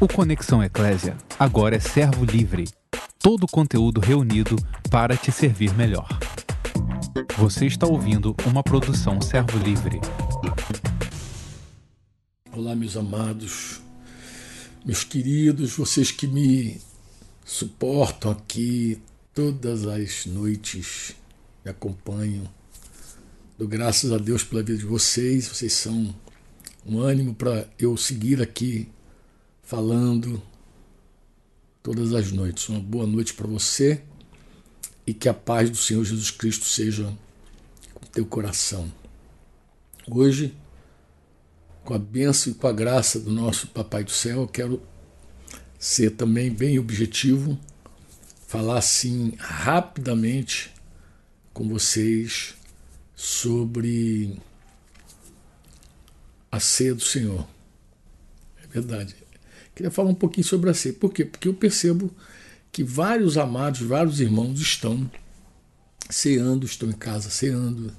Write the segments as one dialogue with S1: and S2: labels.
S1: O Conexão Eclésia agora é servo livre. Todo o conteúdo reunido para te servir melhor. Você está ouvindo uma produção servo livre.
S2: Olá, meus amados, meus queridos, vocês que me suportam aqui todas as noites, me acompanham. Dou graças a Deus pela vida de vocês, vocês são um ânimo para eu seguir aqui falando todas as noites. Uma boa noite para você e que a paz do Senhor Jesus Cristo seja com teu coração. Hoje, com a bênção e com a graça do nosso Papai do Céu, eu quero ser também bem objetivo, falar assim rapidamente com vocês sobre a ceia do Senhor. É verdade. Queria falar um pouquinho sobre a ceia. Por quê? Porque eu percebo que vários amados, vários irmãos estão ceando, estão em casa ceando,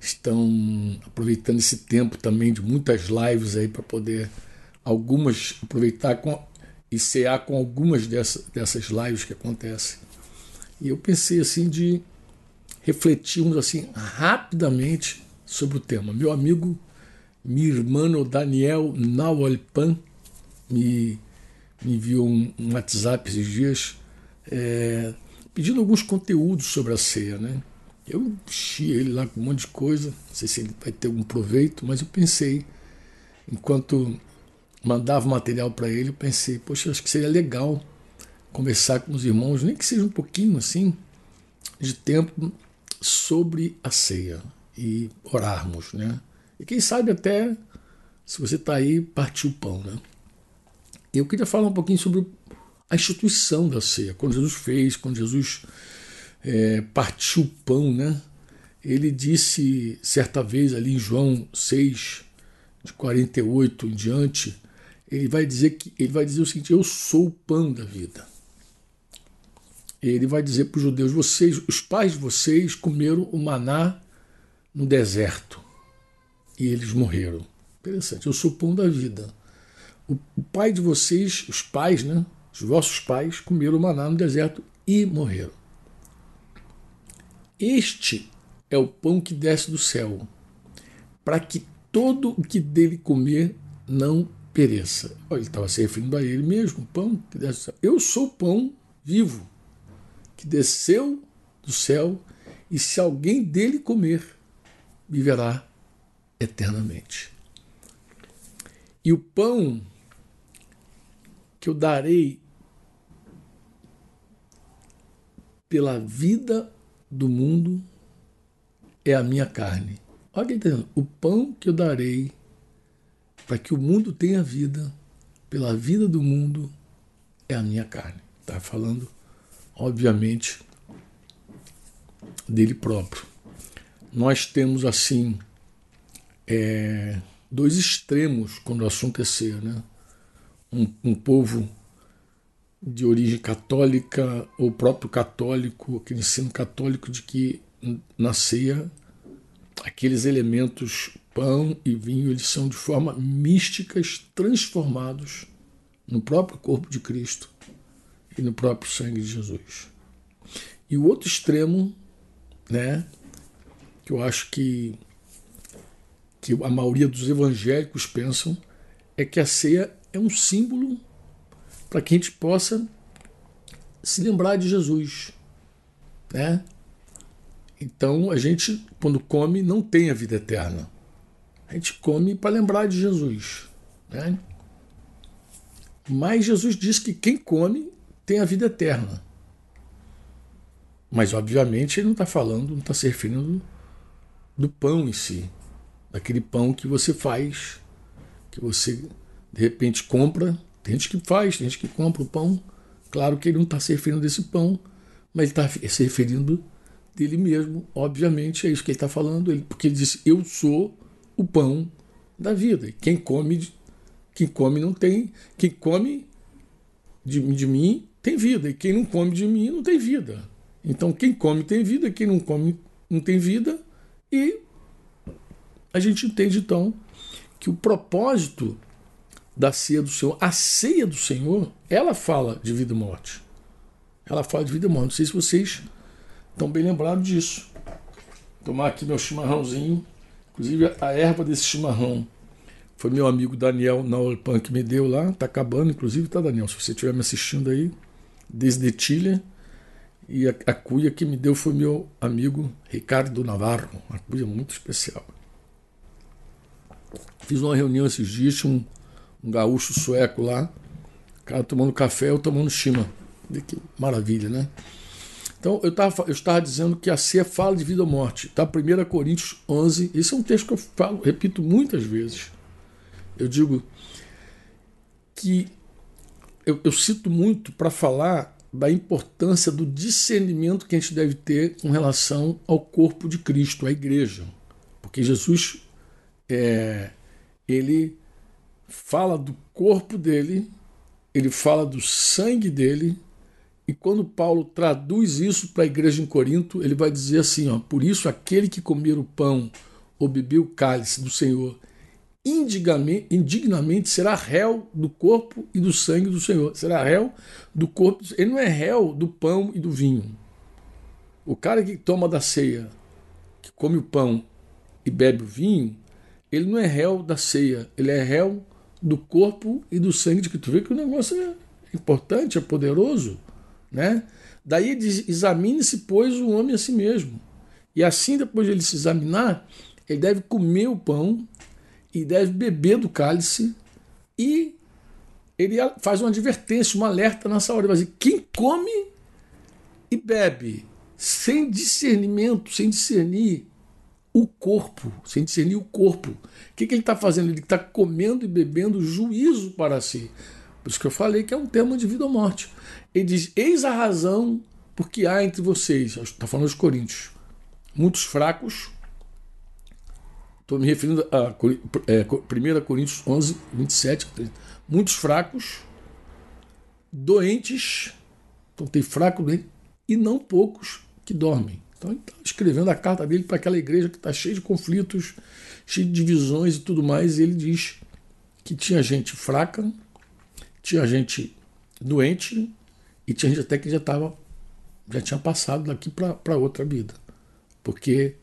S2: estão aproveitando esse tempo também de muitas lives aí para poder algumas aproveitar com, e cear com algumas dessas, dessas lives que acontecem. E eu pensei assim de refletirmos assim rapidamente sobre o tema. Meu amigo, meu irmão Daniel Nawalpan me, me enviou um, um, WhatsApp esses dias é, pedindo alguns conteúdos sobre a ceia, né? Eu enchi ele lá com um monte de coisa, não sei se ele vai ter algum proveito, mas eu pensei, enquanto mandava material para ele, eu pensei, poxa, acho que seria legal conversar com os irmãos, nem que seja um pouquinho assim, de tempo sobre a ceia e orarmos, né? E quem sabe até, se você está aí, partir o pão, né? Eu queria falar um pouquinho sobre a instituição da ceia, quando Jesus fez, quando Jesus é, partiu o pão, né? Ele disse certa vez ali em João 6, de 48 em diante, ele vai dizer que ele vai dizer o seguinte: eu sou o pão da vida. Ele vai dizer para os judeus: vocês, os pais de vocês comeram o maná no deserto e eles morreram. Interessante. Eu sou o pão da vida. O, pai de vocês, os pais, né? Os vossos pais comeram maná no deserto e morreram. Este é o pão que desce do céu, para que todo o que dele comer não pereça. Ele estava se referindo a ele mesmo, pão que desce do céu. Eu sou o pão vivo, que desceu do céu, e se alguém dele comer, viverá eternamente. E o pão que eu darei pela vida do mundo é a minha carne. Olha que tá o pão que eu darei para que o mundo tenha vida, pela vida do mundo, é a minha carne. Está falando, obviamente, dele próprio. Nós temos assim é, dois extremos quando o assunto é ser, né? Um, um povo de origem católica, ou próprio católico, aquele ensino católico de que na ceia aqueles elementos pão e vinho eles são de forma místicas transformados no próprio corpo de Cristo e no próprio sangue de Jesus. E o outro extremo, né, que eu acho que que a maioria dos evangélicos pensam é que a ceia é um símbolo para que a gente possa se lembrar de Jesus. Né? Então a gente, quando come, não tem a vida eterna. A gente come para lembrar de Jesus. Né? Mas Jesus diz que quem come tem a vida eterna. Mas, obviamente, ele não está falando, não está se referindo do pão em si, daquele pão que você faz, que você de repente compra, tem gente que faz, tem gente que compra o pão. Claro que ele não está se referindo desse pão, mas ele está se referindo dele mesmo, obviamente, é isso que ele está falando, porque ele disse: Eu sou o pão da vida. Quem come, quem come não tem, quem come de, de mim tem vida, e quem não come de mim não tem vida. Então, quem come tem vida, quem não come não tem vida, e a gente entende então que o propósito da ceia do Senhor. A ceia do Senhor, ela fala de vida e morte. Ela fala de vida e morte. Não sei se vocês estão bem lembrados disso. Tomar aqui meu chimarrãozinho. Inclusive, a erva desse chimarrão foi meu amigo Daniel Naulpan que me deu lá. Tá acabando, inclusive, tá, Daniel? Se você estiver me assistindo aí, desde Chile. E a, a cuia que me deu foi meu amigo Ricardo Navarro. Uma cuia muito especial. Fiz uma reunião esses dias, tinha um, um gaúcho sueco lá, o cara tomando café, eu tomando chima. Que maravilha, né? Então, eu, tava, eu estava dizendo que a ceia fala de vida ou morte. Tá? 1 Coríntios 11. Esse é um texto que eu falo, repito muitas vezes. Eu digo que eu, eu cito muito para falar da importância do discernimento que a gente deve ter com relação ao corpo de Cristo, à igreja. Porque Jesus é, ele fala do corpo dele, ele fala do sangue dele, e quando Paulo traduz isso para a igreja em Corinto, ele vai dizer assim: ó, por isso aquele que comer o pão ou beber o cálice do Senhor indignamente, será réu do corpo e do sangue do Senhor. Será réu do corpo. Ele não é réu do pão e do vinho. O cara que toma da ceia, que come o pão e bebe o vinho, ele não é réu da ceia, ele é réu do corpo e do sangue de Cristo. Vê que o negócio é importante, é poderoso, né? Daí diz: examine-se, pois, o homem a si mesmo. E assim, depois de ele se examinar, ele deve comer o pão e deve beber do cálice e ele faz uma advertência, um alerta nessa hora. Ele dizer: quem come e bebe sem discernimento, sem discernir o corpo, sem discernir o corpo. O que, que ele está fazendo? Ele está comendo e bebendo juízo para si. Por isso que eu falei que é um tema de vida ou morte. Ele diz: Eis a razão porque há entre vocês, está falando os coríntios, muitos fracos. Estou me referindo a é, 1 Coríntios 11, 27. Muitos fracos, doentes, então tem fraco, doente, e não poucos que dormem. Então ele está escrevendo a carta dele para aquela igreja que está cheia de conflitos, cheia de divisões e tudo mais. E ele diz que tinha gente fraca, tinha gente doente e tinha gente até que já estava já tinha passado daqui para outra vida. Porque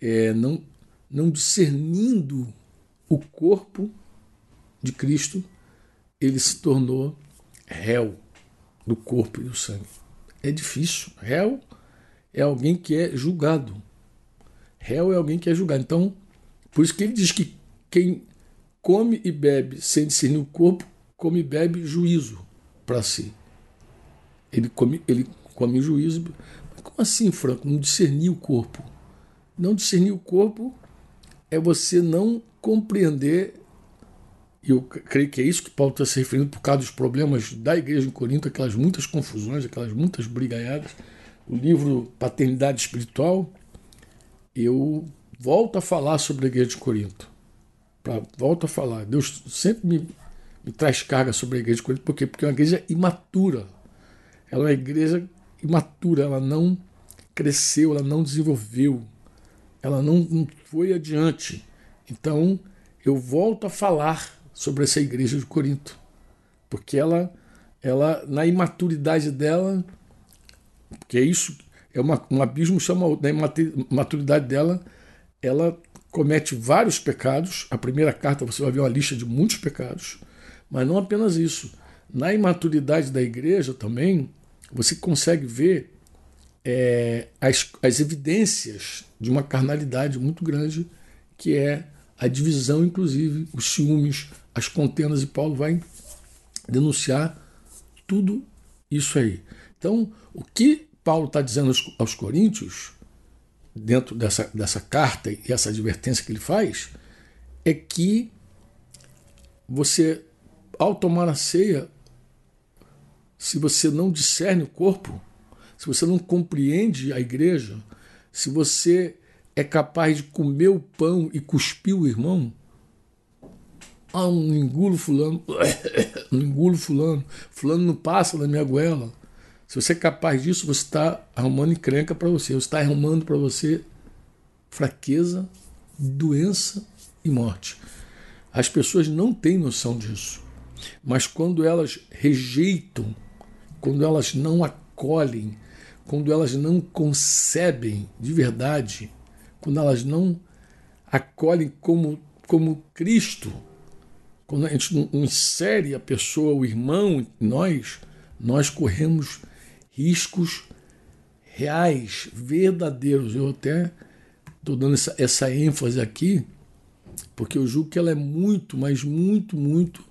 S2: é, não, não discernindo o corpo de Cristo, ele se tornou réu do corpo e do sangue. É difícil. Réu é alguém que é julgado. Réu é alguém que é julgado. Então, por isso que ele diz que quem come e bebe sem discernir o corpo, come e bebe juízo para si. Ele come, ele come juízo. Como assim, Franco? Não discernir o corpo. Não discernir o corpo é você não compreender, e eu creio que é isso que Paulo está se referindo por causa dos problemas da igreja em Corinto, aquelas muitas confusões, aquelas muitas brigaiadas o livro Paternidade Espiritual, eu volto a falar sobre a igreja de Corinto. Pra, volto a falar. Deus sempre me, me traz carga sobre a igreja de Corinto, por quê? Porque é uma igreja imatura. Ela é uma igreja imatura, ela não cresceu, ela não desenvolveu, ela não, não foi adiante. Então, eu volto a falar sobre essa igreja de Corinto, porque ela, ela na imaturidade dela, porque é isso, é uma, um abismo chama da imaturidade dela, ela comete vários pecados. A primeira carta você vai ver uma lista de muitos pecados, mas não apenas isso. Na imaturidade da igreja também, você consegue ver é, as, as evidências de uma carnalidade muito grande, que é a divisão, inclusive, os ciúmes, as contendas, e Paulo vai denunciar tudo isso aí. Então, o que Paulo está dizendo aos, aos Coríntios, dentro dessa, dessa carta e essa advertência que ele faz, é que você, ao tomar a ceia, se você não discerne o corpo, se você não compreende a igreja, se você é capaz de comer o pão e cuspir o irmão, ah, um engulo fulano, um engulo fulano, fulano não passa da minha goela. Se você é capaz disso, você está arrumando encrenca para você. Você está arrumando para você fraqueza, doença e morte. As pessoas não têm noção disso. Mas quando elas rejeitam, quando elas não acolhem, quando elas não concebem de verdade, quando elas não acolhem como, como Cristo, quando a gente não insere a pessoa, o irmão nós, nós corremos riscos reais, verdadeiros. Eu até estou dando essa, essa ênfase aqui, porque eu julgo que ela é muito, mas muito, muito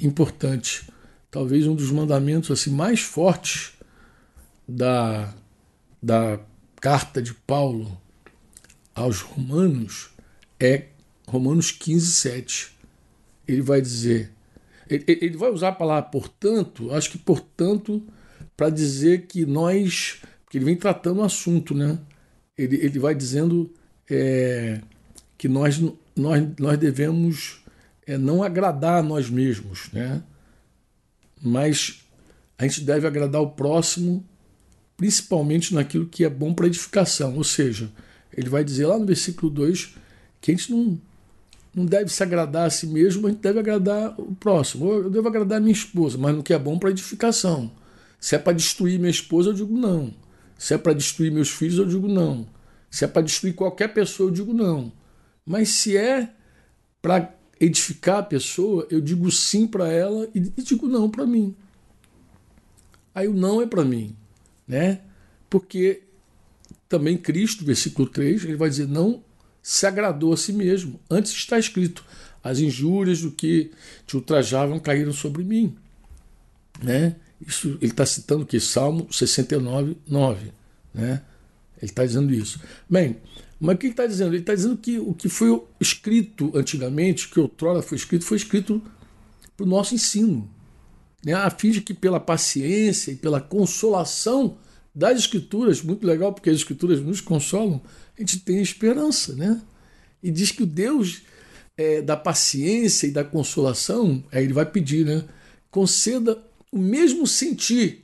S2: importante. Talvez um dos mandamentos assim mais fortes da, da carta de Paulo aos Romanos é Romanos 15, 7. Ele vai dizer, ele, ele vai usar a palavra portanto, acho que portanto, para dizer que nós, porque ele vem tratando o assunto, né? Ele, ele vai dizendo é, que nós, nós, nós devemos é não agradar a nós mesmos, né? Mas a gente deve agradar o próximo, principalmente naquilo que é bom para edificação. Ou seja, ele vai dizer lá no versículo 2 que a gente não, não deve se agradar a si mesmo, a gente deve agradar o próximo. Eu devo agradar a minha esposa, mas no que é bom para edificação. Se é para destruir minha esposa, eu digo não. Se é para destruir meus filhos, eu digo não. Se é para destruir qualquer pessoa, eu digo não. Mas se é para edificar a pessoa, eu digo sim para ela e digo não para mim. Aí o não é para mim, né? Porque também Cristo, versículo 3, ele vai dizer: não se agradou a si mesmo. Antes está escrito: as injúrias do que te ultrajavam caíram sobre mim. Né? Isso, ele está citando que Salmo 69, 9. Né? Ele está dizendo isso. Bem, mas o que ele está dizendo? Ele está dizendo que o que foi escrito antigamente, que outrora foi escrito, foi escrito para o nosso ensino. Né? A fim de que pela paciência e pela consolação das escrituras, muito legal porque as escrituras nos consolam, a gente tem esperança. Né? E diz que o Deus é, da paciência e da consolação, aí ele vai pedir, né? conceda o mesmo sentir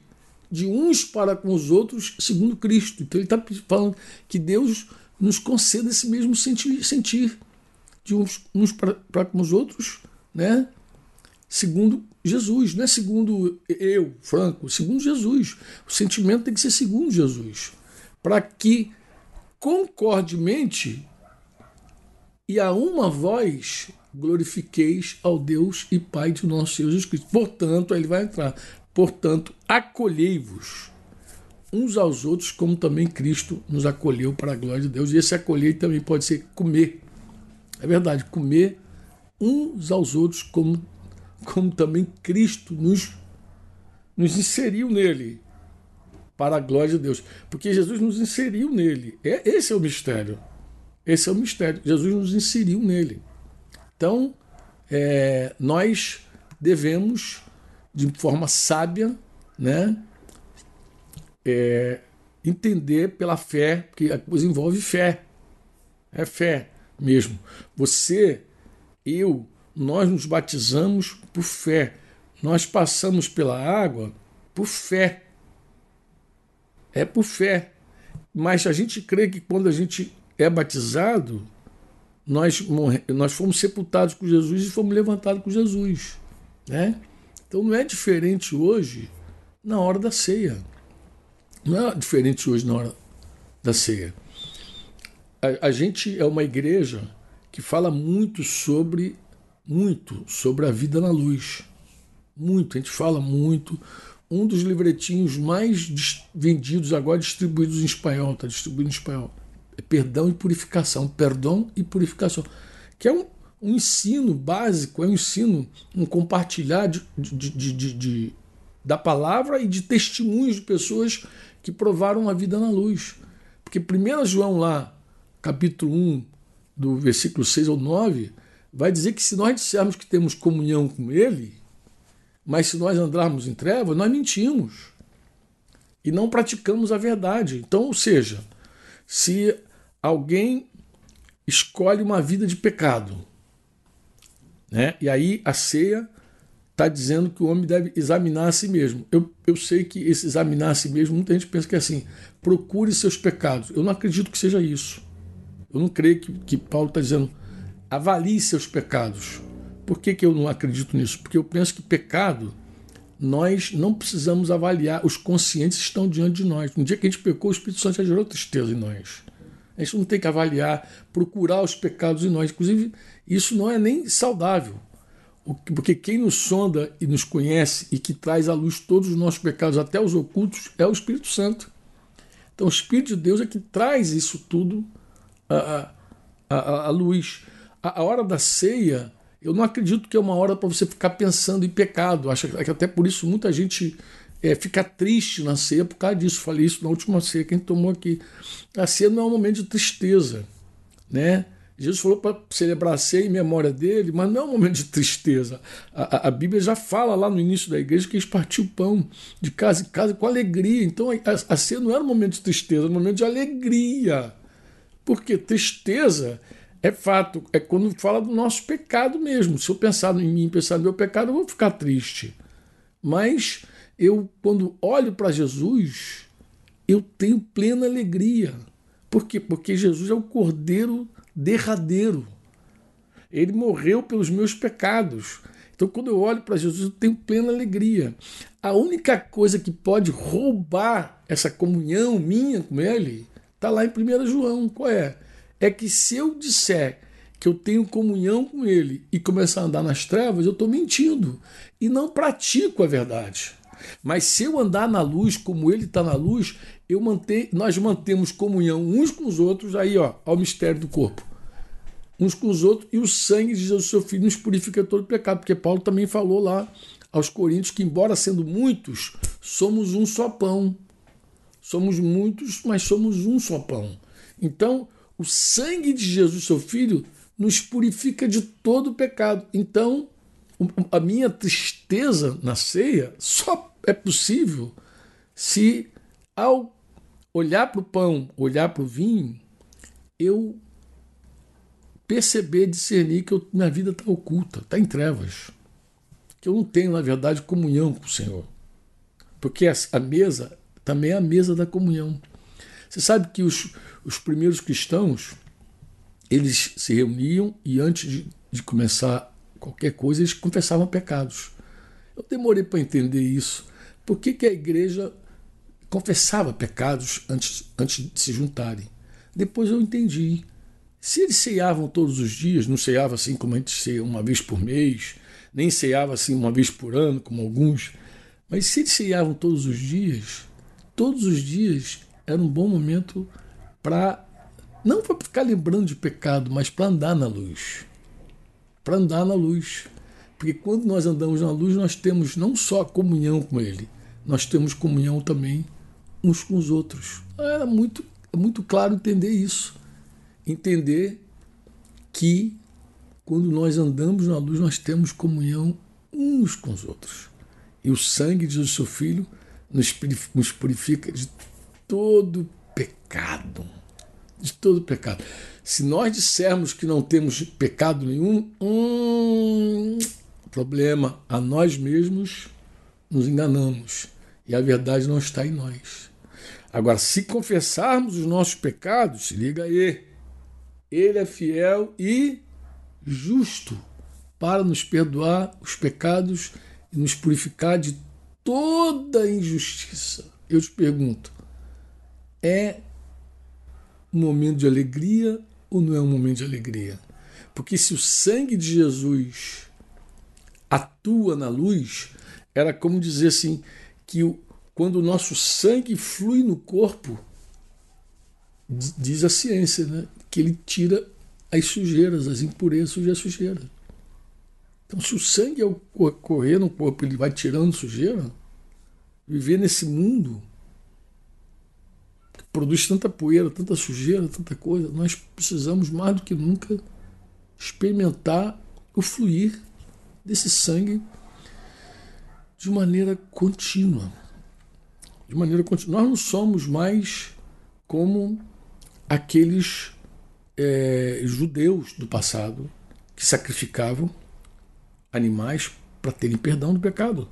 S2: de uns para com os outros segundo Cristo. Então ele está falando que Deus nos conceda esse mesmo sentir, sentir de uns, uns para com os outros, né? segundo Jesus, não é segundo eu, Franco, segundo Jesus. O sentimento tem que ser segundo Jesus, para que concordemente e a uma voz glorifiqueis ao Deus e Pai de nosso Senhor Jesus Cristo. Portanto, aí ele vai entrar. Portanto, acolhei-vos uns aos outros, como também Cristo nos acolheu para a glória de Deus. E esse acolher também pode ser comer. É verdade, comer uns aos outros, como, como também Cristo nos, nos inseriu nele para a glória de Deus. Porque Jesus nos inseriu nele. É, esse é o mistério. Esse é o mistério. Jesus nos inseriu nele. Então, é, nós devemos, de forma sábia, né, é, entender pela fé, que a coisa envolve fé. É fé mesmo. Você, eu, nós nos batizamos por fé. Nós passamos pela água por fé. É por fé. Mas a gente crê que quando a gente é batizado, nós, nós fomos sepultados com Jesus e fomos levantados com Jesus. Né? Então não é diferente hoje na hora da ceia. Não é diferente hoje na hora da ceia. A, a gente é uma igreja que fala muito sobre muito sobre a vida na luz. Muito, a gente fala muito. Um dos livretinhos mais vendidos agora, distribuídos em espanhol, está distribuído em espanhol. É Perdão e Purificação. Perdão e Purificação. Que é um, um ensino básico, é um ensino, um compartilhar de, de, de, de, da palavra e de testemunhos de pessoas que provaram a vida na luz. Porque 1 João lá, capítulo 1, do versículo 6 ao 9, vai dizer que se nós dissermos que temos comunhão com Ele, mas se nós andarmos em trevas, nós mentimos e não praticamos a verdade. Então, ou seja, se alguém escolhe uma vida de pecado, né? E aí a ceia está dizendo que o homem deve examinar a si mesmo. Eu, eu sei que esse examinar a si mesmo, muita gente pensa que é assim, procure seus pecados. Eu não acredito que seja isso. Eu não creio que, que Paulo está dizendo, avalie seus pecados. Por que, que eu não acredito nisso? Porque eu penso que pecado, nós não precisamos avaliar, os conscientes estão diante de nós. No dia que a gente pecou, o Espírito Santo já gerou tristeza em nós. A gente não tem que avaliar, procurar os pecados em nós. Inclusive, isso não é nem saudável. Porque quem nos sonda e nos conhece e que traz à luz todos os nossos pecados, até os ocultos, é o Espírito Santo. Então, o Espírito de Deus é que traz isso tudo à, à, à luz. A, a, hora da ceia, eu não acredito que é uma hora para você ficar pensando em pecado. Acho que até por isso muita gente é, fica triste na ceia por causa disso. Falei isso na última ceia que a gente tomou aqui. A ceia não é um momento de tristeza, né? Jesus falou para celebrar a ceia em memória dele, mas não é um momento de tristeza. A, a, a, Bíblia já fala lá no início da igreja que eles partiam o pão de casa em casa com alegria. Então a, a ceia não era um momento de tristeza, era um momento de alegria. Porque tristeza é fato, é quando fala do nosso pecado mesmo. Se eu pensar em mim, pensar no meu pecado, eu vou ficar triste. Mas eu, quando olho para Jesus, eu tenho plena alegria. Por quê? Porque Jesus é o Cordeiro derradeiro. Ele morreu pelos meus pecados. Então, quando eu olho para Jesus, eu tenho plena alegria. A única coisa que pode roubar essa comunhão minha com Ele está lá em 1 João. Qual é? É que se eu disser que eu tenho comunhão com Ele e começar a andar nas trevas, eu estou mentindo e não pratico a verdade. Mas se eu andar na luz como Ele está na luz, eu manter, nós mantemos comunhão uns com os outros, aí ó, ao mistério do corpo uns com os outros, e o sangue de Jesus, seu Filho, nos purifica todo pecado, porque Paulo também falou lá aos Coríntios que, embora sendo muitos, somos um só pão. Somos muitos, mas somos um só pão. Então, o sangue de Jesus, seu Filho, nos purifica de todo pecado. Então, a minha tristeza na ceia só é possível se, ao olhar para o pão, olhar para o vinho, eu perceber, discernir que eu, minha vida está oculta, está em trevas. Que eu não tenho, na verdade, comunhão com o Senhor. Porque a, mesa também é a mesa da comunhão. Você sabe que os, os primeiros cristãos, eles se reuniam e antes de, de começar qualquer coisa, eles confessavam pecados. Eu demorei para entender isso. Por que, que a igreja confessava pecados antes, antes de se juntarem? Depois eu entendi. Se eles ceiavam todos os dias, não ceiava assim como a gente ceia uma vez por mês, nem ceiava assim uma vez por ano, como alguns, mas se eles ceiavam todos os dias, todos os dias era um bom momento para, não para ficar lembrando de pecado, mas para andar na luz. Para andar na luz. Porque quando nós andamos na luz, nós temos não só comunhão com Ele, nós temos comunhão também uns com os outros. Era muito, muito claro entender isso entender que quando nós andamos na luz, nós temos comunhão uns com os outros. E o sangue de seu Filho nos purifica de todo pecado. De todo pecado. Se nós dissermos que não temos pecado nenhum, hum, problema, a nós mesmos nos enganamos. E a verdade não está em nós. Agora, se confessarmos os nossos pecados, se liga aí, ele é fiel e justo para nos perdoar os pecados e nos purificar de toda injustiça. Eu te pergunto, é um momento de alegria ou não é um momento de alegria? Porque se o sangue de Jesus atua na luz, era como dizer assim que o, quando o nosso sangue flui no corpo, diz a ciência, né? que ele tira as sujeiras, as impurezas e a sujeira. Então, se o sangue ao correr no corpo ele vai tirando sujeira, viver nesse mundo que produz tanta poeira, tanta sujeira, tanta coisa, nós precisamos mais do que nunca experimentar o fluir desse sangue de maneira contínua. De maneira contínua. Nós não somos mais como aqueles é, judeus do passado que sacrificavam animais para terem perdão do pecado.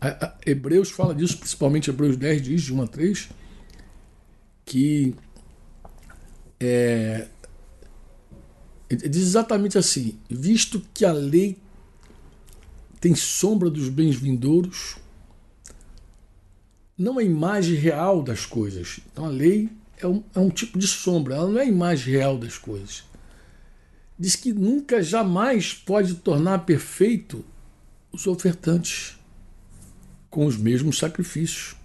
S2: A, a, Hebreus fala disso, principalmente Hebreus 10 diz, de 1 a 3, que é, diz exatamente assim: visto que a lei tem sombra dos bens vindouros, não é imagem real das coisas. Então a lei é um, é um tipo de sombra, ela não é a imagem real das coisas. Diz que nunca, jamais pode tornar perfeito os ofertantes com os mesmos sacrifícios,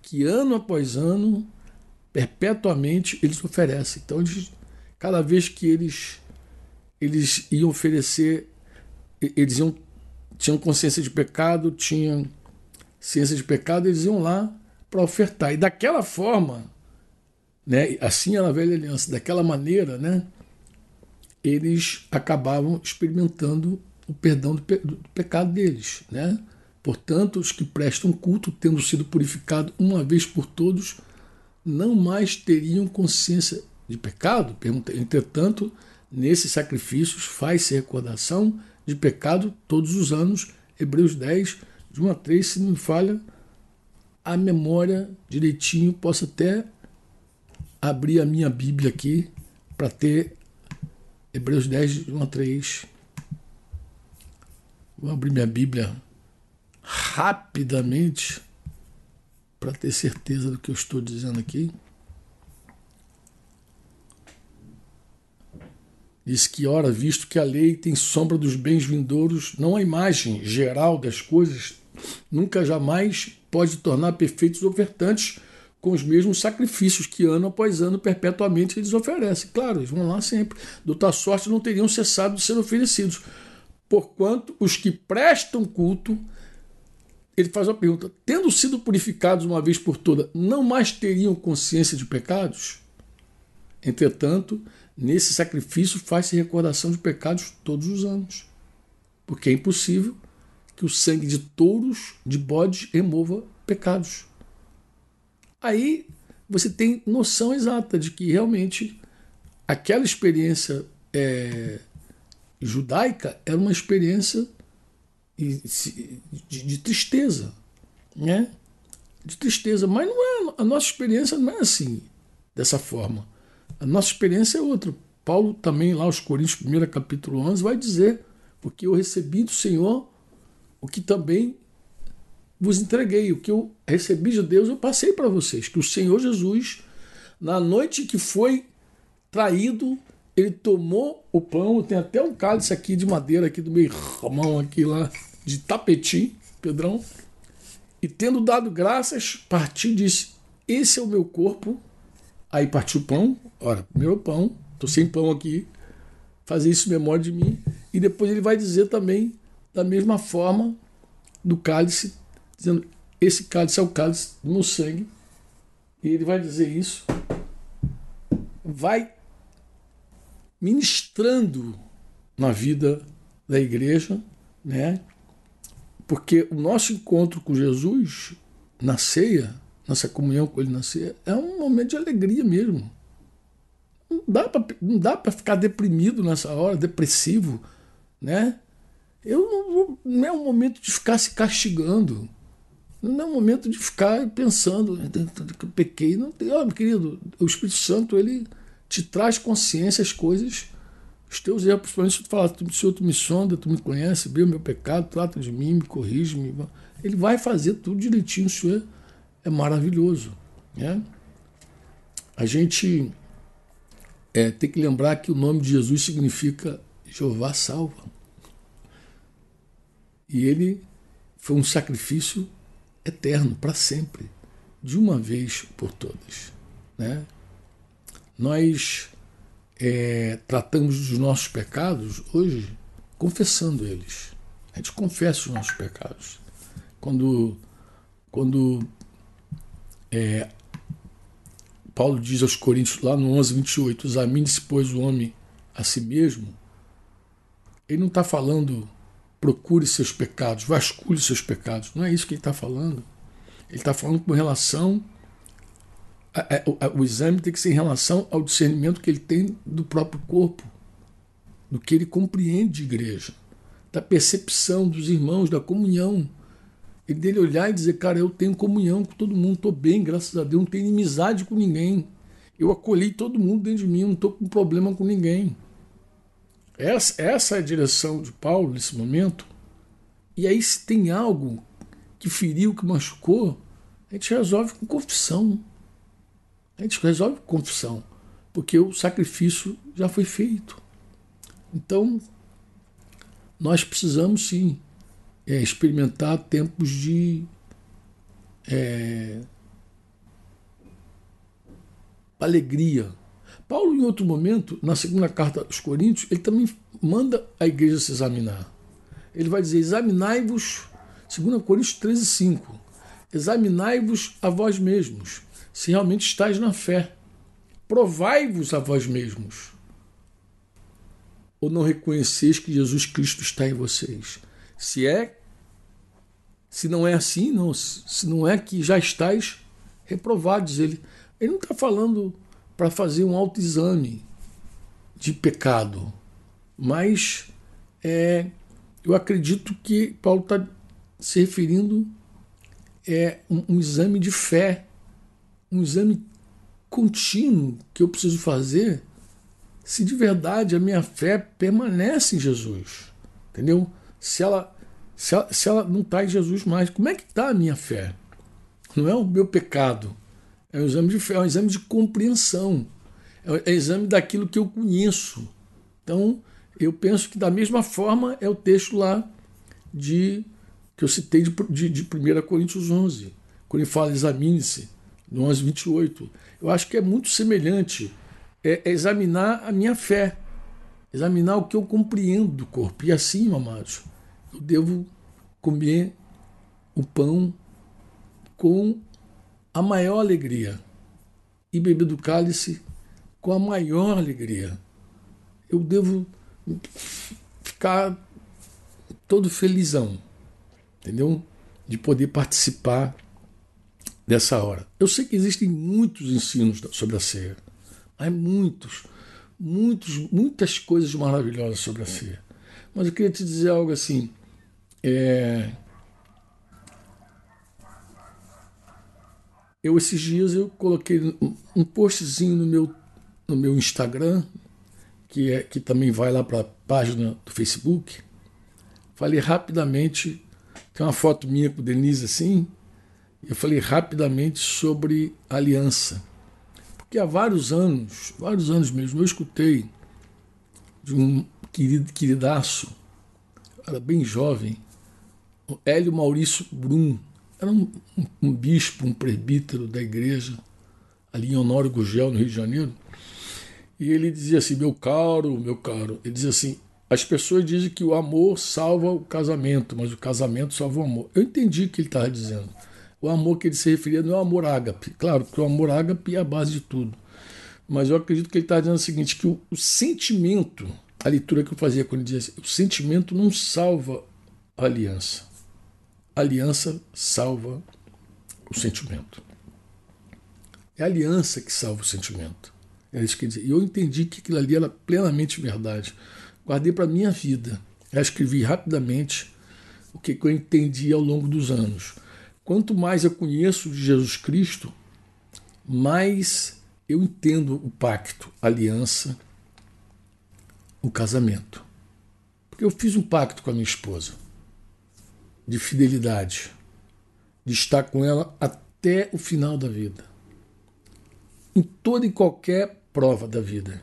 S2: que ano após ano, perpetuamente, eles oferecem. Então, eles, cada vez que eles, eles iam oferecer, eles iam, tinham consciência de pecado, tinham ciência de pecado, eles iam lá para ofertar. E daquela forma, né, assim era a velha aliança, daquela maneira, né, eles acabavam experimentando o perdão do, pe do pecado deles. Né? Portanto, os que prestam culto, tendo sido purificados uma vez por todos, não mais teriam consciência de pecado? Entretanto, nesses sacrifícios faz-se recordação de pecado todos os anos. Hebreus 10, de 1 a 3, se não falha a memória direitinho, posso até abrir a minha Bíblia aqui para ter Hebreus 10, 1 a 3. Vou abrir minha Bíblia rapidamente para ter certeza do que eu estou dizendo aqui. Diz que, ora, visto que a lei tem sombra dos bens vindouros, não a imagem geral das coisas, nunca jamais pode tornar perfeitos os ofertantes com os mesmos sacrifícios que ano após ano perpetuamente eles oferecem. Claro, eles vão lá sempre. Do tal sorte não teriam cessado de ser oferecidos. Porquanto os que prestam culto, ele faz uma pergunta: tendo sido purificados uma vez por toda, não mais teriam consciência de pecados? Entretanto, nesse sacrifício faz-se recordação de pecados todos os anos. Porque é impossível que o sangue de touros, de bodes, remova pecados aí você tem noção exata de que realmente aquela experiência é, judaica era uma experiência de, de, tristeza, né? De tristeza, mas não é a nossa experiência não é assim, dessa forma. A nossa experiência é outra. Paulo também lá aos Coríntios, 1 capítulo 11, vai dizer: "Porque eu recebi do Senhor o que também vos entreguei. O que eu recebi de Deus, eu passei para vocês. Que o Senhor Jesus, na noite que foi traído, ele tomou o pão. Tem até um cálice aqui de madeira, aqui do meio mão aqui lá, de tapetim, Pedrão. E tendo dado graças, partiu e disse: Esse é o meu corpo. Aí partiu o pão. Ora, primeiro pão, estou sem pão aqui. Fazer isso em memória de mim. E depois ele vai dizer também, da mesma forma, do cálice, dizendo: Esse cálice é o cálice do meu sangue. E ele vai dizer isso, vai ministrando na vida da igreja, né? Porque o nosso encontro com Jesus na ceia, nossa comunhão com Ele na ceia, é um momento de alegria mesmo. Não dá para ficar deprimido nessa hora, depressivo, né? Eu não, não é um momento de ficar se castigando. Não é um momento de ficar pensando que eu pequei. Não tem, querido, o Espírito Santo ele te traz consciência as coisas, os teus erros, principalmente se tu falar, Senhor, tu me sonda, tu me conhece, vê o meu pecado, trata de mim, me corrige, me... ele vai fazer tudo direitinho, Senhor é maravilhoso. Né? A gente é, tem que lembrar que o nome de Jesus significa Jeová salva. E ele foi um sacrifício eterno, para sempre, de uma vez por todas. Né? Nós é, tratamos dos nossos pecados hoje confessando eles. A gente confessa os nossos pecados. Quando, quando é, Paulo diz aos Coríntios, lá no 11, 28, examine-se, pois, o homem a si mesmo, ele não está falando procure seus pecados, vasculhe seus pecados. Não é isso que ele está falando. Ele está falando com relação. A, a, a, o exame tem que ser em relação ao discernimento que ele tem do próprio corpo, do que ele compreende de igreja, da percepção dos irmãos, da comunhão. Ele dele olhar e dizer, cara, eu tenho comunhão com todo mundo, estou bem, graças a Deus, não tenho inimizade com ninguém. Eu acolhi todo mundo dentro de mim, não estou com problema com ninguém. Essa, essa é a direção de Paulo nesse momento. E aí, se tem algo que feriu, que machucou, a gente resolve com confissão. A gente resolve com confissão, porque o sacrifício já foi feito. Então, nós precisamos sim é, experimentar tempos de é, alegria. Paulo, em outro momento, na segunda carta aos Coríntios, ele também manda a igreja se examinar. Ele vai dizer: examinai-vos, 2 Coríntios 13, 5. Examinai-vos a vós mesmos, se realmente estáis na fé. Provai-vos a vós mesmos. Ou não reconheceis que Jesus Cristo está em vocês? Se é, se não é assim, não, se não é que já estáis reprovados. Ele, ele não está falando para fazer um autoexame de pecado, mas é, eu acredito que Paulo está se referindo é um, um exame de fé, um exame contínuo que eu preciso fazer se de verdade a minha fé permanece em Jesus. Entendeu? Se ela, se ela, se ela não em Jesus mais, como é que está a minha fé? Não é o meu pecado. É um exame de fé, é um exame de compreensão. É um é exame daquilo que eu conheço. Então, eu penso que da mesma forma é o texto lá de que eu citei de, de, de 1 Coríntios 11, quando ele fala examine-se, no 11, 28. Eu acho que é muito semelhante é, é examinar a minha fé, examinar o que eu compreendo do corpo. E assim, amados, devo comer o pão com a maior alegria e beber do cálice com a maior alegria. Eu devo ficar todo felizão, entendeu? De poder participar dessa hora. Eu sei que existem muitos ensinos sobre a ceia. Há muitos, muitos, muitas coisas maravilhosas sobre a ceia. Mas eu queria te dizer algo assim. É... Eu esses dias eu coloquei um postzinho no meu, no meu Instagram, que, é, que também vai lá para a página do Facebook. Falei rapidamente, tem uma foto minha com Denise assim, eu falei rapidamente sobre aliança. Porque há vários anos, vários anos mesmo, eu escutei de um querido, queridaço, era bem jovem, Hélio Maurício Brum, era um, um, um, bispo, um presbítero da igreja, ali em Honório Gugel, no Rio de Janeiro, e ele dizia assim, meu caro, meu caro, ele dizia assim, as pessoas dizem que o amor salva o casamento, mas o casamento salva o amor. Eu entendi o que ele estava dizendo o amor que ele se referia não é o amor ágape. Claro que o amor ágape é a base de tudo. Mas eu acredito que ele está dizendo o seguinte: que o, o, sentimento, a leitura que eu fazia quando ele dizia assim, o sentimento não salva a aliança. Aliança salva o sentimento. É a aliança que salva o sentimento. É isso que dizia. E eu entendi que aquilo ali era plenamente verdade. Guardei para minha vida. Eu escrevi rapidamente o que eu entendi ao longo dos anos. Quanto mais eu conheço de Jesus Cristo, mais eu entendo o pacto, a aliança, o casamento. Porque eu fiz um pacto com a minha esposa de fidelidade, de estar com ela até o final da vida. Em toda e qualquer prova da vida,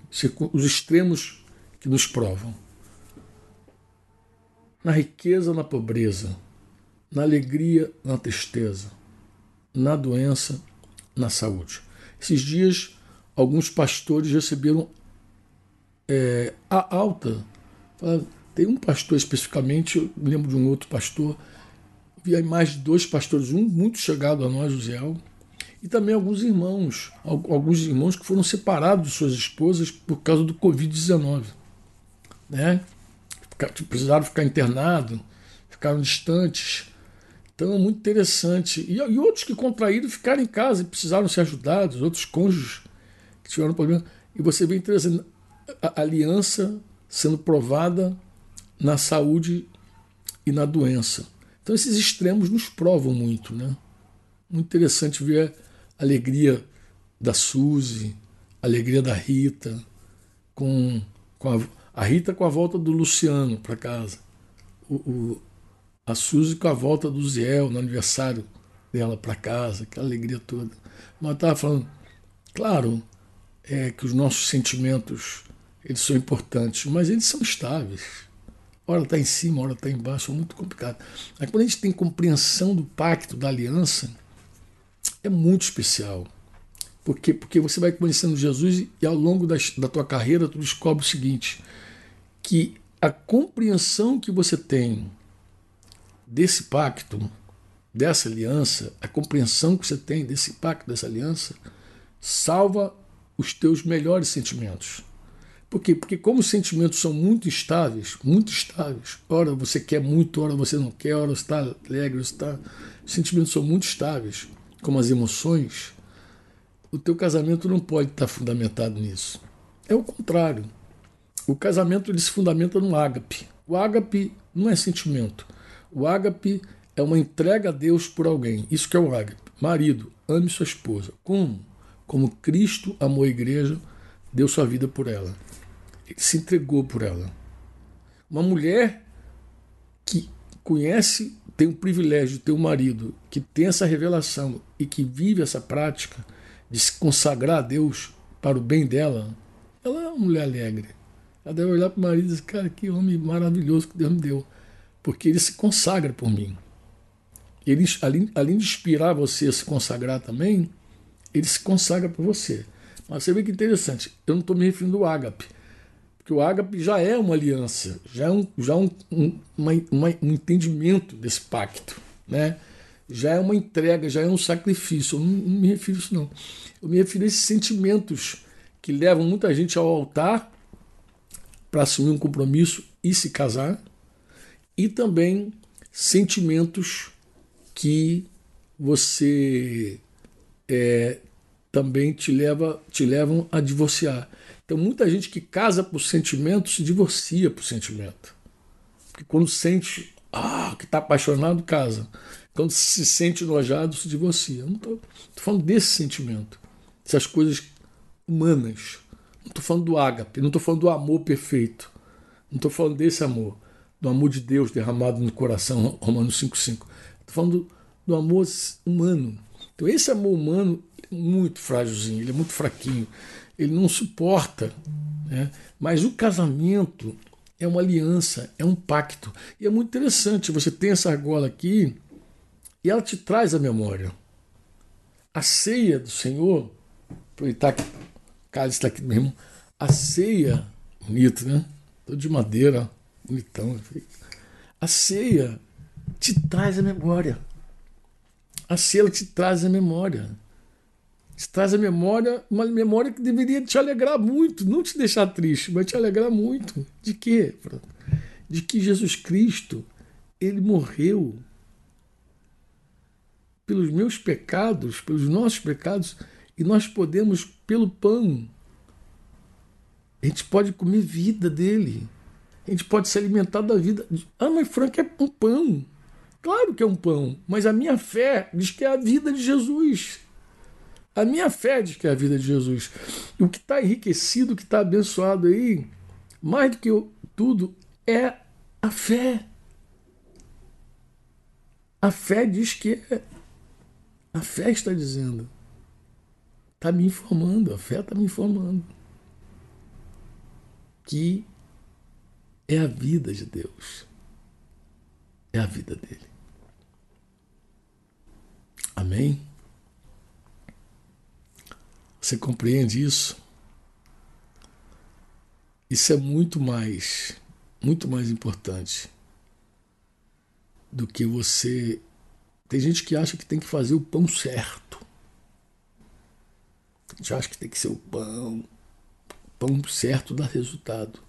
S2: os extremos que nos provam. Na riqueza, na pobreza, na alegria, na tristeza, na doença, na saúde. Esses dias, alguns pastores receberam é, a alta. Tem um pastor especificamente, eu lembro de um outro pastor, mais de dois pastores, um muito chegado a nós, o Zéu, e também alguns irmãos, alguns irmãos que foram separados de suas esposas por causa do Covid-19. Né? Precisaram ficar internados, ficaram distantes então é muito interessante. E, e outros que contraíram ficaram em casa e precisaram ser ajudados, outros cônjuges que tiveram problema. E você vê interessante a aliança sendo provada na saúde e na doença. Então esses extremos nos provam muito, né? Muito interessante ver a alegria da Suzy, a alegria da Rita, com, com a, A Rita com a volta do Luciano para casa. O, o, a Suzy com a volta do Ziel no aniversário dela para casa, aquela alegria toda. Mas estava falando, claro, é que os nossos sentimentos eles são importantes, mas eles são estáveis. Hora está em cima, hora está embaixo, é muito complicado. Mas quando a gente tem compreensão do pacto, da aliança, é muito especial. Por quê? Porque você vai conhecendo Jesus e ao longo da, da tua carreira tu descobre o seguinte, que a compreensão que você tem desse pacto, dessa aliança, a compreensão que você tem desse pacto, dessa aliança, salva os teus melhores sentimentos. Por quê? Porque como os sentimentos são muito estáveis, muito estáveis, ora você quer muito, ora você não quer, ora você está alegre, você está... Os sentimentos são muito estáveis, como as emoções, o teu casamento não pode estar fundamentado nisso. É o contrário. O casamento ele se fundamenta no ágape. O ágape não é sentimento. O ágape é uma entrega a Deus por alguém. Isso que é o ágape. Marido, ame sua esposa. Como? Como Cristo amou a igreja, deu sua vida por ela. Ele se entregou por ela. Uma mulher que conhece, tem o privilégio de ter um marido que tem essa revelação e que vive essa prática de se consagrar a Deus para o bem dela, ela é uma mulher alegre. Ela deve olhar para o marido e dizer, cara, que homem maravilhoso que Deus me deu. Porque ele se consagra por mim. Ele, além, além de inspirar você a se consagrar também, ele se consagra por você. Mas você vê que interessante, eu não estou me referindo ao ágape, porque o ágape já é uma aliança, já é um, já é um, um, uma, uma, um entendimento desse pacto. Né? já é uma entrega, já é um sacrifício. Eu não, não me refiro a isso, não. Eu me refiro a esses sentimentos que levam muita gente ao altar para assumir um compromisso e se casar, e também sentimentos que você é, também te, leva, te levam a divorciar. Então, muita gente que casa por sentimento se divorcia por sentimento. Porque quando sente ah, que está apaixonado, casa. Quando se sente enojado, se divorcia. Não estou falando desse sentimento, dessas coisas humanas. Não estou falando do ágape, não estou falando do amor perfeito. Não estou falando desse amor, do amor de Deus derramado no coração, Romanos 5,5. Estou falando do, do amor humano. Então, esse amor humano muito frágilzinho, ele é muito fraquinho, ele não suporta. Né? Mas o casamento é uma aliança, é um pacto. E é muito interessante, você tem essa argola aqui e ela te traz a memória. A ceia do Senhor, aproveitar que cálice está aqui mesmo, a ceia, bonito, né? Todo de madeira, bonitão. A ceia te traz a memória. A ceia te traz a memória. Te traz a memória, uma memória que deveria te alegrar muito, não te deixar triste, mas te alegrar muito. De quê? De que Jesus Cristo, ele morreu pelos meus pecados, pelos nossos pecados, e nós podemos, pelo pão, a gente pode comer vida dele. A gente pode se alimentar da vida. Ah, mas Frank é um pão. Claro que é um pão, mas a minha fé diz que é a vida de Jesus. A minha fé diz que é a vida de Jesus. O que está enriquecido, o que está abençoado aí, mais do que tudo, é a fé. A fé diz que é a fé está dizendo. Está me informando, a fé está me informando. Que é a vida de Deus. É a vida dele. Amém? Você compreende isso? Isso é muito mais, muito mais importante do que você tem gente que acha que tem que fazer o pão certo. Gente acha que tem que ser o pão. O pão certo dá resultado.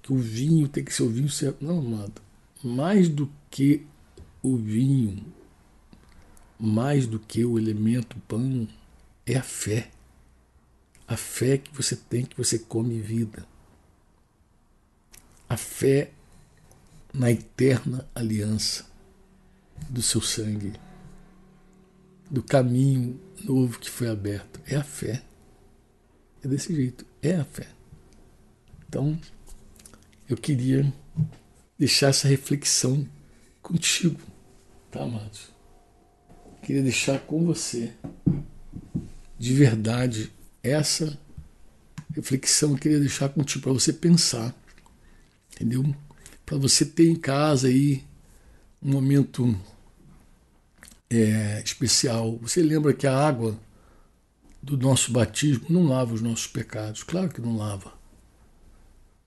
S2: Que o vinho tem que ser o vinho certo. Não, amado. Mais do que o vinho, mais do que o elemento pão, é a fé. A fé que você tem, que você come vida. A fé na eterna aliança do seu sangue, do caminho novo que foi aberto. É a fé. É desse jeito. É a fé. Então, eu queria deixar essa reflexão contigo, tá, amados? Queria deixar com você, de verdade, essa reflexão eu queria deixar contigo para você pensar, entendeu? Para você ter em casa aí um momento é, especial. Você lembra que a água do nosso batismo não lava os nossos pecados? Claro que não lava.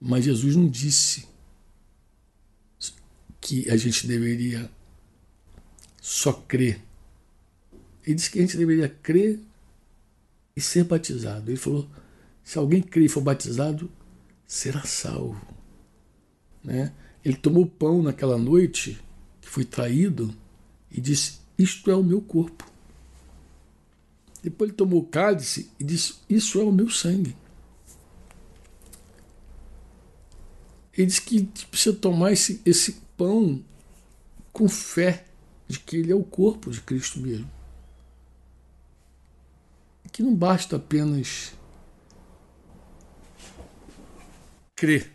S2: Mas Jesus não disse que a gente deveria só crer. Ele disse que a gente deveria crer e ser batizado. Ele falou: se alguém crer e for batizado, será salvo. Né? Ele tomou pão naquela noite que foi traído e disse: Isto é o meu corpo. Depois ele tomou o cálice e disse: Isso é o meu sangue. Ele disse que precisa tomar esse, esse pão com fé de que ele é o corpo de Cristo mesmo. Que não basta apenas crer.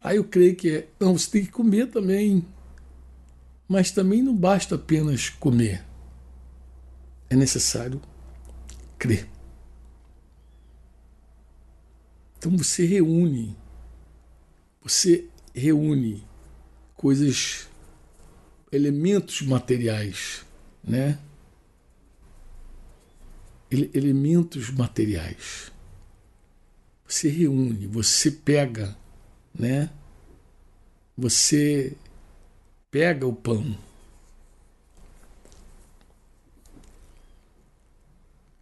S2: Aí eu creio que é, não, você tem que comer também. Mas também não basta apenas comer. É necessário crer. Então você reúne, você reúne coisas, elementos materiais, né? Elementos materiais. Você reúne, você pega, né? Você pega o pão.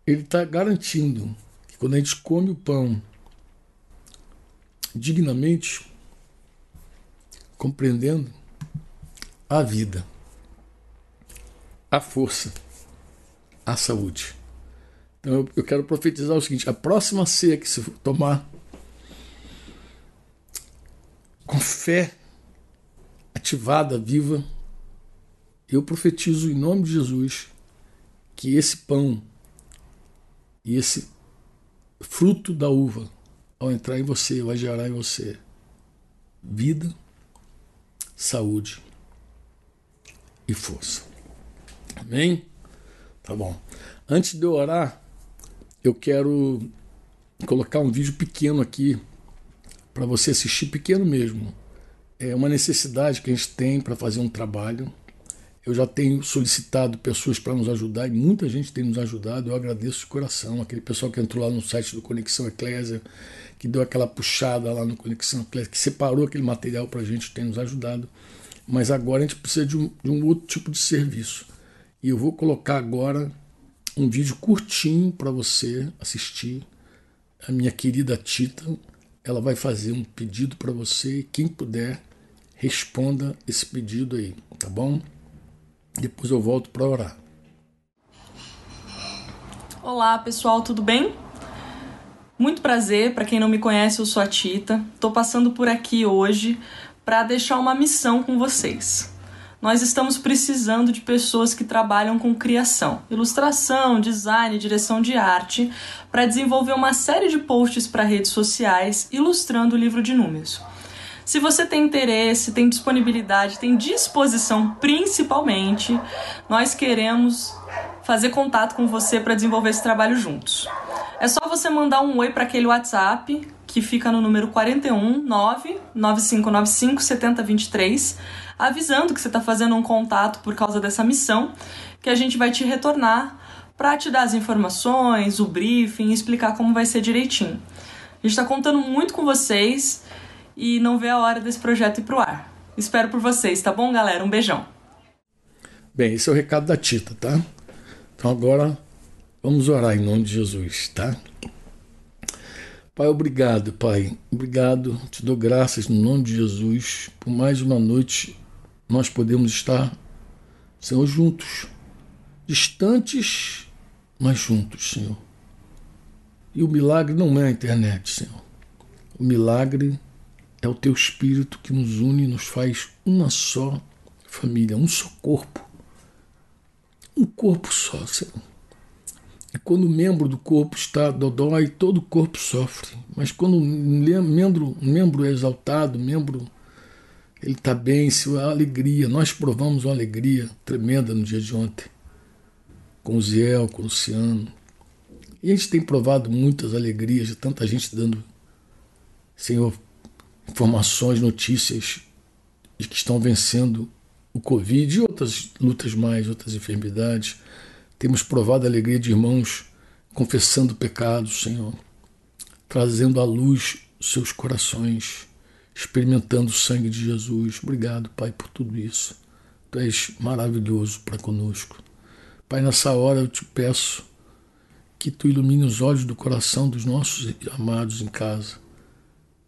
S2: Ele está garantindo que quando a gente come o pão dignamente, compreendendo a vida, a força, a saúde. Então eu quero profetizar o seguinte: a próxima ceia que se tomar com fé ativada, viva, eu profetizo em nome de Jesus que esse pão e esse fruto da uva ao entrar em você, vai gerar em você vida, saúde e força. Amém? Tá bom. Antes de eu orar, eu quero colocar um vídeo pequeno aqui para você assistir, pequeno mesmo. É uma necessidade que a gente tem para fazer um trabalho eu já tenho solicitado pessoas para nos ajudar e muita gente tem nos ajudado. Eu agradeço de coração. Aquele pessoal que entrou lá no site do Conexão Eclésia, que deu aquela puxada lá no Conexão Eclésia, que separou aquele material para a gente, tem nos ajudado. Mas agora a gente precisa de um, de um outro tipo de serviço. E eu vou colocar agora um vídeo curtinho para você assistir. A minha querida Tita, ela vai fazer um pedido para você. Quem puder, responda esse pedido aí, tá bom? Depois eu volto para orar.
S3: Olá, pessoal, tudo bem? Muito prazer, para quem não me conhece, eu sou a Tita. Tô passando por aqui hoje para deixar uma missão com vocês. Nós estamos precisando de pessoas que trabalham com criação, ilustração, design, direção de arte, para desenvolver uma série de posts para redes sociais ilustrando o livro de números. Se você tem interesse, tem disponibilidade, tem disposição, principalmente, nós queremos fazer contato com você para desenvolver esse trabalho juntos. É só você mandar um oi para aquele WhatsApp que fica no número 41 99595 7023, avisando que você está fazendo um contato por causa dessa missão, que a gente vai te retornar para te dar as informações, o briefing, explicar como vai ser direitinho. A gente está contando muito com vocês e não vê a hora desse projeto ir pro ar. Espero por vocês, tá bom, galera? Um beijão.
S2: Bem, esse é o recado da Tita, tá? Então agora vamos orar em nome de Jesus, tá? Pai, obrigado, Pai. Obrigado, te dou graças no nome de Jesus por mais uma noite nós podemos estar, Senhor, juntos, distantes, mas juntos, Senhor. E o milagre não é a internet, Senhor. O milagre é o teu espírito que nos une e nos faz uma só família, um só corpo. Um corpo só, Senhor. E quando o membro do corpo está dodói, todo o corpo sofre. Mas quando o membro, membro é exaltado, membro ele está bem, se a alegria. Nós provamos uma alegria tremenda no dia de ontem. Com o Ziel, com o Luciano. E a gente tem provado muitas alegrias de tanta gente dando, Senhor, informações, notícias de que estão vencendo o Covid e outras lutas mais, outras enfermidades. Temos provado a alegria de irmãos confessando pecados, Senhor, trazendo à luz seus corações, experimentando o sangue de Jesus. Obrigado, Pai, por tudo isso. Tu és maravilhoso para conosco. Pai, nessa hora eu te peço que tu ilumine os olhos do coração dos nossos amados em casa,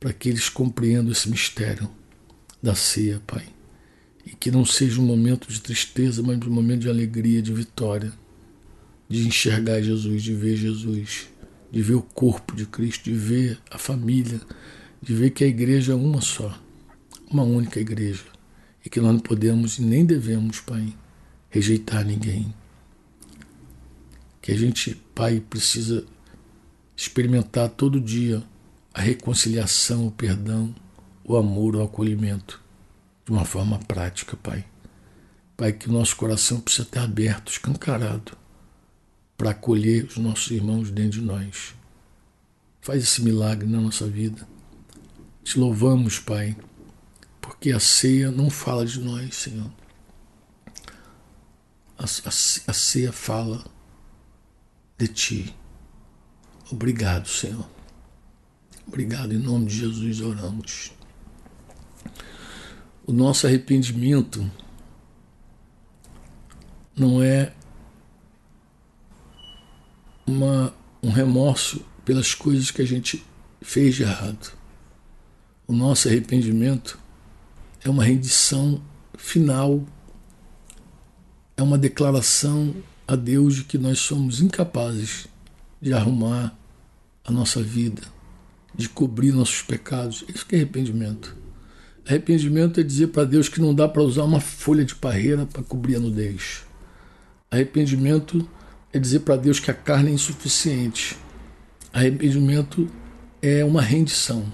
S2: para que eles compreendam esse mistério da ceia, Pai. E que não seja um momento de tristeza, mas um momento de alegria, de vitória, de enxergar Jesus, de ver Jesus, de ver o corpo de Cristo, de ver a família, de ver que a igreja é uma só, uma única igreja, e que nós não podemos e nem devemos, Pai, rejeitar ninguém. Que a gente, Pai, precisa experimentar todo dia a reconciliação, o perdão, o amor, o acolhimento de uma forma prática, Pai. Pai, que o nosso coração precisa estar aberto, escancarado, para acolher os nossos irmãos dentro de nós. Faz esse milagre na nossa vida. Te louvamos, Pai, porque a ceia não fala de nós, Senhor. A, a, a ceia fala de Ti. Obrigado, Senhor. Obrigado, em nome de Jesus oramos. O nosso arrependimento não é uma, um remorso pelas coisas que a gente fez de errado. O nosso arrependimento é uma rendição final, é uma declaração a Deus de que nós somos incapazes de arrumar a nossa vida, de cobrir nossos pecados. Isso que é arrependimento. Arrependimento é dizer para Deus que não dá para usar uma folha de parreira para cobrir a nudez. Arrependimento é dizer para Deus que a carne é insuficiente. Arrependimento é uma rendição.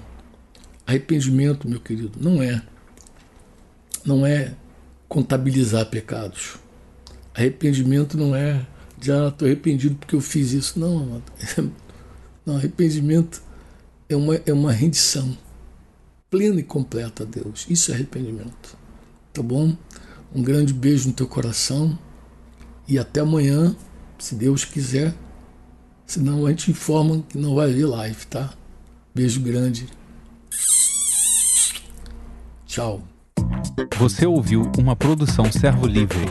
S2: Arrependimento, meu querido, não é não é contabilizar pecados. Arrependimento não é já ah, estou arrependido porque eu fiz isso. Não, não arrependimento é uma, é uma rendição plena e completa a Deus. Isso é arrependimento. Tá bom? Um grande beijo no teu coração e até amanhã, se Deus quiser. Senão a gente informa que não vai haver live, tá? Beijo grande. Tchau.
S1: Você ouviu uma produção Servo Livre.